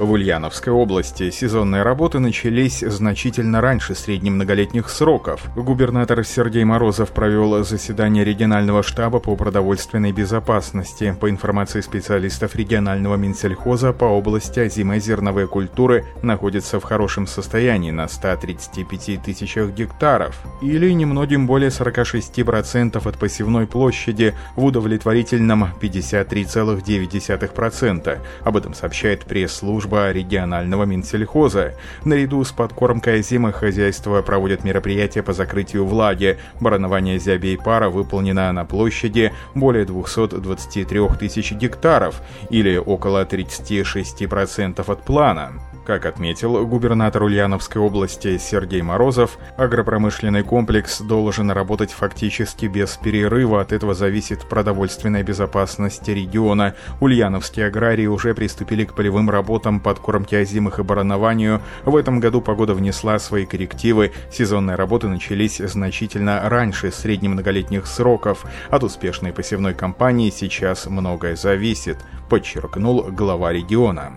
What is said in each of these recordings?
В Ульяновской области сезонные работы начались значительно раньше средних многолетних сроков. Губернатор Сергей Морозов провел заседание регионального штаба по продовольственной безопасности. По информации специалистов регионального Минсельхоза, по области озимые зерновые культуры находятся в хорошем состоянии на 135 тысячах гектаров, или немногим более 46% от посевной площади в удовлетворительном 53,9%. Об этом сообщает пресс-служба служба регионального Минсельхоза. Наряду с подкормкой озимых хозяйства проводят мероприятия по закрытию влаги. Баранование зябей пара выполнено на площади более 223 тысяч гектаров, или около 36% от плана. Как отметил губернатор Ульяновской области Сергей Морозов, агропромышленный комплекс должен работать фактически без перерыва. От этого зависит продовольственная безопасность региона. Ульяновские аграрии уже приступили к полевым работам подкормки озимых и баранованию. В этом году погода внесла свои коррективы. Сезонные работы начались значительно раньше среднемноголетних сроков. От успешной посевной кампании сейчас многое зависит, подчеркнул глава региона.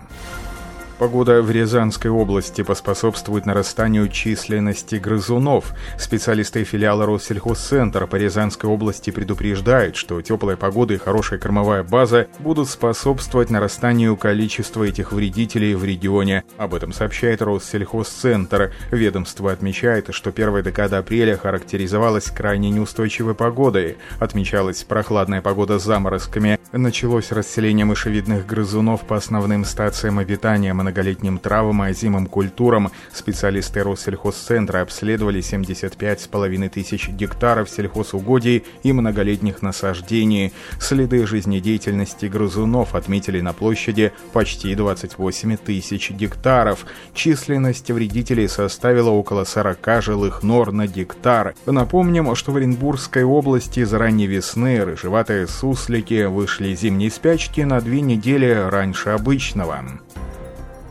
Погода в Рязанской области поспособствует нарастанию численности грызунов. Специалисты филиала Россельхозцентр по Рязанской области предупреждают, что теплая погода и хорошая кормовая база будут способствовать нарастанию количества этих вредителей в регионе. Об этом сообщает Россельхозцентр. Ведомство отмечает, что первая декада апреля характеризовалась крайне неустойчивой погодой. Отмечалась прохладная погода с заморозками. Началось расселение мышевидных грызунов по основным стациям обитания многолетним травам и озимым культурам специалисты Россельхозцентра обследовали 75,5 тысяч гектаров сельхозугодий и многолетних насаждений. Следы жизнедеятельности грызунов отметили на площади почти 28 тысяч гектаров. Численность вредителей составила около 40 жилых нор на гектар. Напомним, что в Оренбургской области за ранней весны рыжеватые суслики вышли зимней спячки на две недели раньше обычного.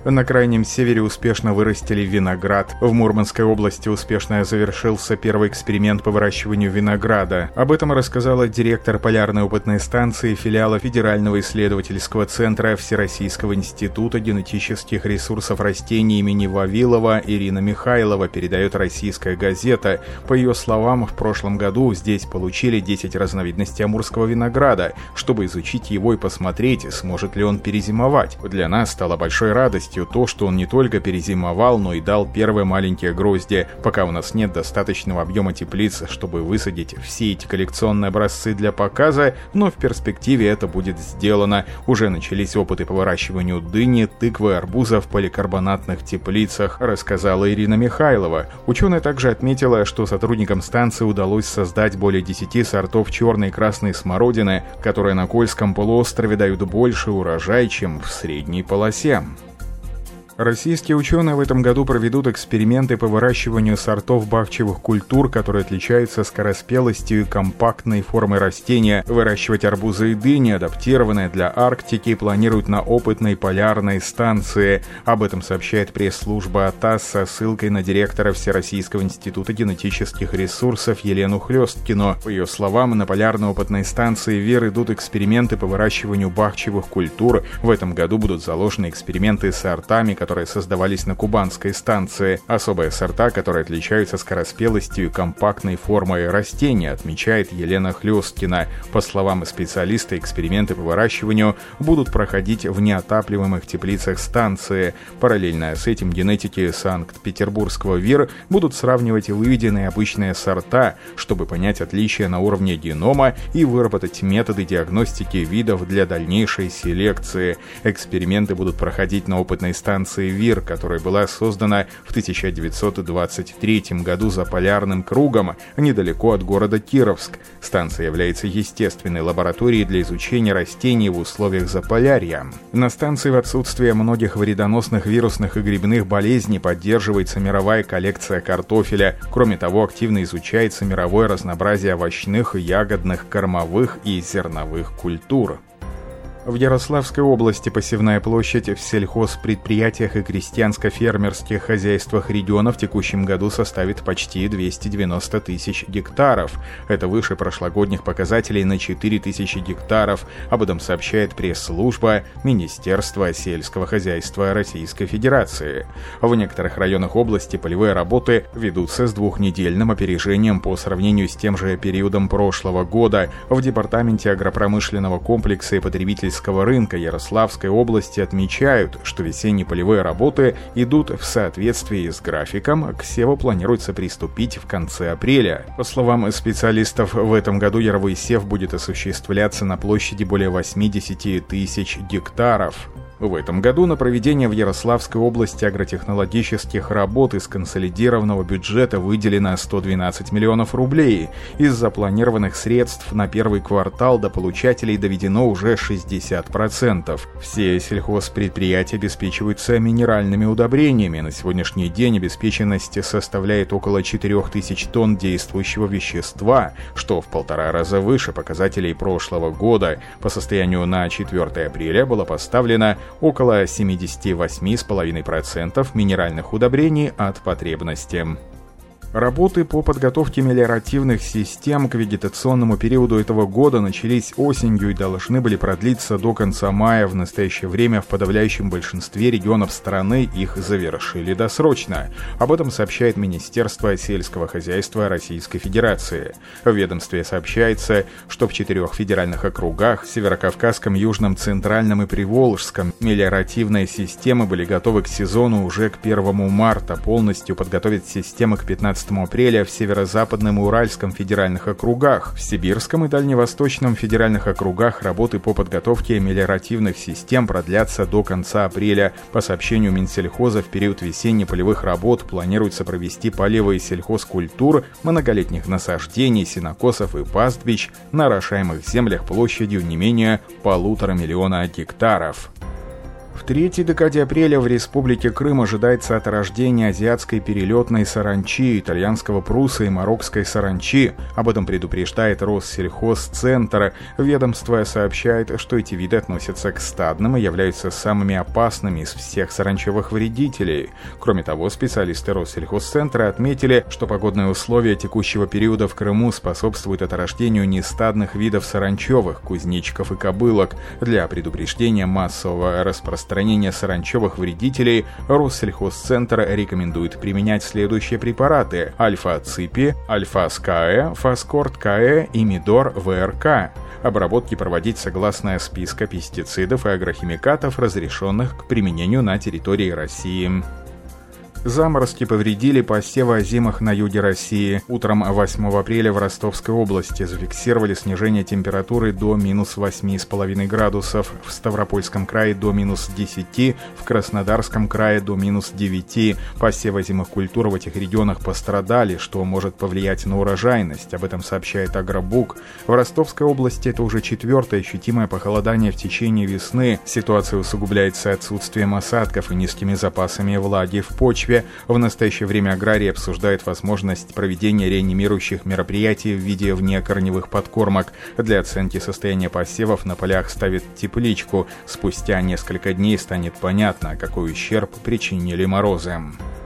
На крайнем севере успешно вырастили виноград. В Мурманской области успешно завершился первый эксперимент по выращиванию винограда. Об этом рассказала директор полярной опытной станции филиала Федерального исследовательского центра Всероссийского института генетических ресурсов растений имени Вавилова Ирина Михайлова, передает российская газета. По ее словам, в прошлом году здесь получили 10 разновидностей амурского винограда, чтобы изучить его и посмотреть, сможет ли он перезимовать. Для нас стало большой радостью радостью то, что он не только перезимовал, но и дал первые маленькие грозди, пока у нас нет достаточного объема теплиц, чтобы высадить все эти коллекционные образцы для показа, но в перспективе это будет сделано. Уже начались опыты по выращиванию дыни, тыквы, арбуза в поликарбонатных теплицах, рассказала Ирина Михайлова. Ученая также отметила, что сотрудникам станции удалось создать более 10 сортов черной и красной смородины, которые на Кольском полуострове дают больше урожай, чем в средней полосе. Российские ученые в этом году проведут эксперименты по выращиванию сортов бахчевых культур, которые отличаются скороспелостью и компактной формой растения. Выращивать арбузы и дыни, адаптированные для Арктики, планируют на опытной полярной станции. Об этом сообщает пресс-служба АТАС со ссылкой на директора Всероссийского института генетических ресурсов Елену Хлесткину. По ее словам, на полярной опытной станции ВЕР идут эксперименты по выращиванию бахчевых культур. В этом году будут заложены эксперименты с сортами, которые создавались на кубанской станции. Особые сорта, которые отличаются скороспелостью и компактной формой растения, отмечает Елена Хлесткина. По словам специалиста, эксперименты по выращиванию будут проходить в неотапливаемых теплицах станции. Параллельно с этим генетики Санкт-Петербургского ВИР будут сравнивать выведенные обычные сорта, чтобы понять отличия на уровне генома и выработать методы диагностики видов для дальнейшей селекции. Эксперименты будут проходить на опытной станции станции ВИР, которая была создана в 1923 году за полярным кругом, недалеко от города Кировск. Станция является естественной лабораторией для изучения растений в условиях Заполярья. На станции в отсутствие многих вредоносных вирусных и грибных болезней поддерживается мировая коллекция картофеля. Кроме того, активно изучается мировое разнообразие овощных, ягодных, кормовых и зерновых культур. В Ярославской области посевная площадь в сельхозпредприятиях и крестьянско-фермерских хозяйствах региона в текущем году составит почти 290 тысяч гектаров. Это выше прошлогодних показателей на 4 тысячи гектаров. Об этом сообщает пресс-служба Министерства сельского хозяйства Российской Федерации. В некоторых районах области полевые работы ведутся с двухнедельным опережением по сравнению с тем же периодом прошлого года. В Департаменте агропромышленного комплекса и потребительского сельского рынка Ярославской области отмечают, что весенние полевые работы идут в соответствии с графиком, к севу планируется приступить в конце апреля. По словам специалистов, в этом году яровой сев будет осуществляться на площади более 80 тысяч гектаров. В этом году на проведение в Ярославской области агротехнологических работ из консолидированного бюджета выделено 112 миллионов рублей. Из запланированных средств на первый квартал до получателей доведено уже 60%. Все сельхозпредприятия обеспечиваются минеральными удобрениями. На сегодняшний день обеспеченность составляет около 4000 тонн действующего вещества, что в полтора раза выше показателей прошлого года. По состоянию на 4 апреля было поставлено около 78,5% минеральных удобрений от потребности. Работы по подготовке мелиоративных систем к вегетационному периоду этого года начались осенью и должны были продлиться до конца мая. В настоящее время в подавляющем большинстве регионов страны их завершили досрочно. Об этом сообщает Министерство сельского хозяйства Российской Федерации. В ведомстве сообщается, что в четырех федеральных округах – Северокавказском, Южном, Центральном и Приволжском – мелиоративные системы были готовы к сезону уже к 1 марта. Полностью подготовить системы к 15 15 апреля в Северо-Западном и Уральском федеральных округах. В Сибирском и Дальневосточном федеральных округах работы по подготовке мелиоративных систем продлятся до конца апреля. По сообщению Минсельхоза, в период весенне-полевых работ планируется провести поливы сельхозкультур, многолетних насаждений, сенокосов и пастбищ на орошаемых землях площадью не менее полутора миллиона гектаров. В третьей декаде апреля в Республике Крым ожидается от рождения азиатской перелетной саранчи, итальянского пруса и марокской саранчи. Об этом предупреждает Россельхозцентр. Ведомство сообщает, что эти виды относятся к стадным и являются самыми опасными из всех саранчевых вредителей. Кроме того, специалисты Россельхозцентра отметили, что погодные условия текущего периода в Крыму способствуют отрождению нестадных видов саранчевых, кузнечиков и кобылок для предупреждения массового распространения распространения саранчевых вредителей Россельхозцентр рекомендует применять следующие препараты альфа-ципи, альфа-скаэ, фаскорт-каэ и мидор-ВРК. Обработки проводить согласно списка пестицидов и агрохимикатов, разрешенных к применению на территории России. Заморозки повредили посевы озимых на юге России. Утром 8 апреля в Ростовской области зафиксировали снижение температуры до минус 8,5 градусов, в Ставропольском крае до минус 10, в Краснодарском крае до минус 9. Посевы озимых культур в этих регионах пострадали, что может повлиять на урожайность. Об этом сообщает Агробук. В Ростовской области это уже четвертое ощутимое похолодание в течение весны. Ситуация усугубляется отсутствием осадков и низкими запасами влаги в почве хозяйстве. В настоящее время аграрии обсуждают возможность проведения реанимирующих мероприятий в виде внекорневых подкормок. Для оценки состояния посевов на полях ставят тепличку. Спустя несколько дней станет понятно, какой ущерб причинили морозы.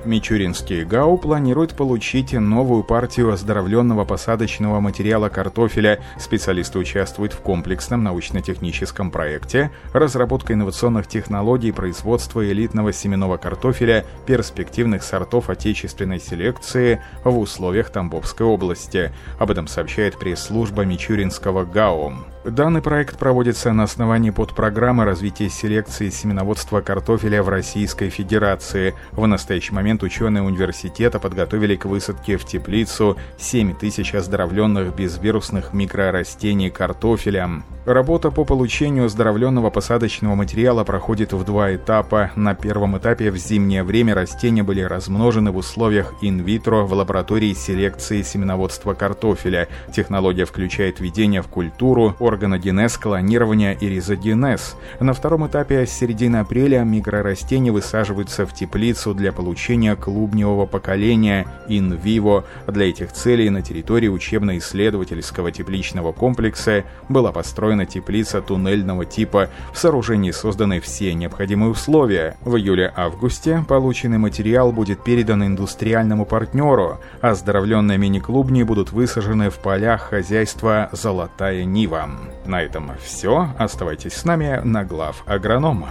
Мичуринский ГАУ планирует получить новую партию оздоровленного посадочного материала картофеля. Специалисты участвуют в комплексном научно-техническом проекте разработка инновационных технологий производства элитного семенного картофеля перспективных сортов отечественной селекции в условиях Тамбовской области. Об этом сообщает пресс-служба Мичуринского ГАУ. Данный проект проводится на основании подпрограммы развития селекции семеноводства картофеля в Российской Федерации. В настоящий момент ученые университета подготовили к высадке в теплицу 7 тысяч оздоровленных безвирусных микрорастений картофеля. Работа по получению оздоровленного посадочного материала проходит в два этапа. На первом этапе в зимнее время растения были размножены в условиях инвитро в лаборатории селекции семеноводства картофеля. Технология включает введение в культуру, органогенез, клонирование и ризогенез. На втором этапе с середины апреля микрорастения высаживаются в теплицу для получения обучения клубневого поколения in vivo. Для этих целей на территории учебно-исследовательского тепличного комплекса была построена теплица туннельного типа. В сооружении созданы все необходимые условия. В июле-августе полученный материал будет передан индустриальному партнеру. Оздоровленные мини-клубни будут высажены в полях хозяйства «Золотая Нива». На этом все. Оставайтесь с нами на глав агронома.